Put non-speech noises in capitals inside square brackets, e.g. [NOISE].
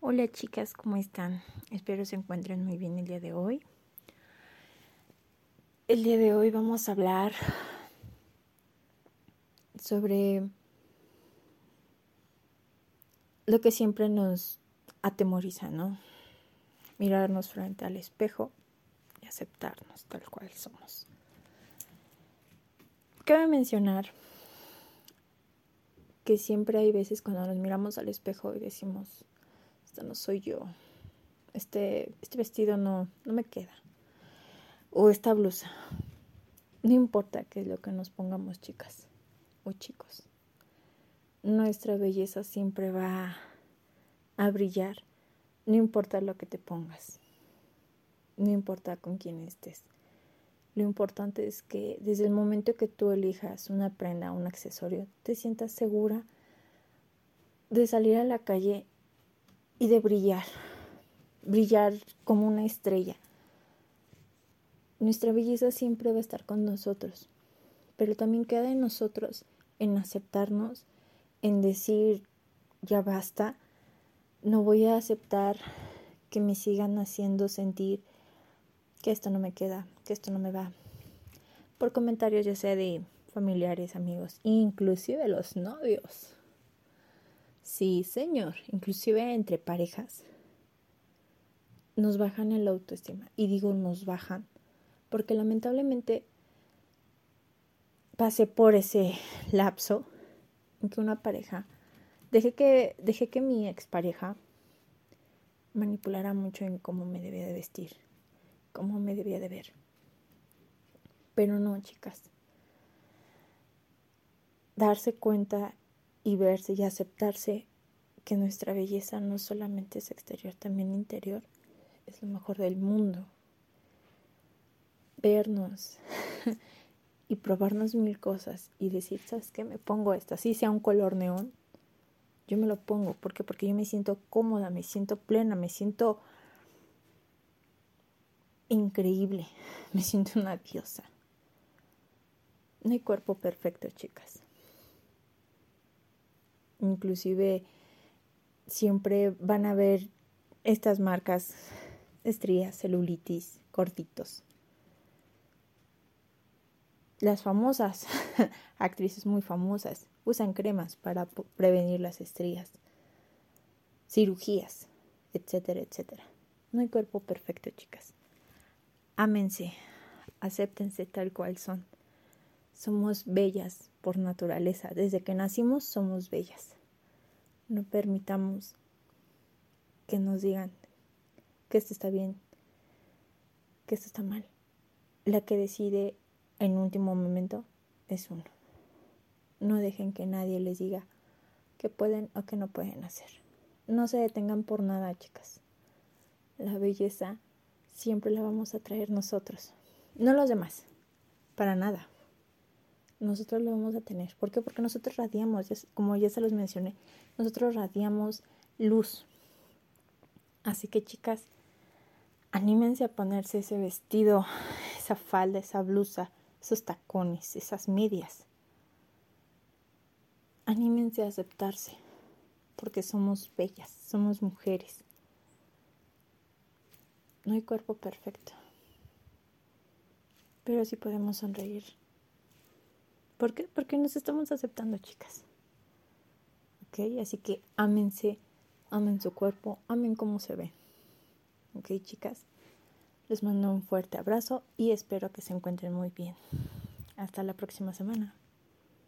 Hola chicas, ¿cómo están? Espero se encuentren muy bien el día de hoy. El día de hoy vamos a hablar sobre lo que siempre nos atemoriza, ¿no? Mirarnos frente al espejo y aceptarnos tal cual somos. Cabe mencionar que siempre hay veces cuando nos miramos al espejo y decimos, no soy yo, este, este vestido no, no me queda, o esta blusa. No importa qué es lo que nos pongamos, chicas o chicos. Nuestra belleza siempre va a brillar, no importa lo que te pongas, no importa con quién estés. Lo importante es que desde el momento que tú elijas una prenda, un accesorio, te sientas segura de salir a la calle y de brillar, brillar como una estrella. Nuestra belleza siempre va a estar con nosotros, pero también queda en nosotros en aceptarnos, en decir, ya basta, no voy a aceptar que me sigan haciendo sentir que esto no me queda, que esto no me va. Por comentarios ya sea de familiares, amigos, inclusive los novios. Sí, señor, inclusive entre parejas nos bajan el autoestima. Y digo nos bajan, porque lamentablemente pasé por ese lapso en que una pareja, dejé que, dejé que mi expareja manipulara mucho en cómo me debía de vestir, cómo me debía de ver. Pero no, chicas. Darse cuenta y verse y aceptarse que nuestra belleza no solamente es exterior, también interior, es lo mejor del mundo. Vernos [LAUGHS] y probarnos mil cosas y decir, ¿sabes qué? Me pongo esto, así sea un color neón, yo me lo pongo. ¿Por qué? Porque yo me siento cómoda, me siento plena, me siento increíble, [LAUGHS] me siento una diosa. No hay cuerpo perfecto, chicas inclusive siempre van a ver estas marcas, estrías, celulitis, cortitos. Las famosas, [LAUGHS] actrices muy famosas, usan cremas para prevenir las estrías, cirugías, etcétera, etcétera. No hay cuerpo perfecto, chicas. Ámense, acéptense tal cual son. Somos bellas por naturaleza. Desde que nacimos somos bellas. No permitamos que nos digan que esto está bien, que esto está mal. La que decide en último momento es uno. No dejen que nadie les diga que pueden o que no pueden hacer. No se detengan por nada, chicas. La belleza siempre la vamos a traer nosotros, no los demás, para nada nosotros lo vamos a tener. ¿Por qué? Porque nosotros radiamos, como ya se los mencioné, nosotros radiamos luz. Así que chicas, anímense a ponerse ese vestido, esa falda, esa blusa, esos tacones, esas medias. Anímense a aceptarse, porque somos bellas, somos mujeres. No hay cuerpo perfecto, pero sí podemos sonreír ¿Por qué? Porque nos estamos aceptando, chicas. ¿Ok? Así que ámense, amen su cuerpo, amen cómo se ve. ¿Ok, chicas? Les mando un fuerte abrazo y espero que se encuentren muy bien. Hasta la próxima semana.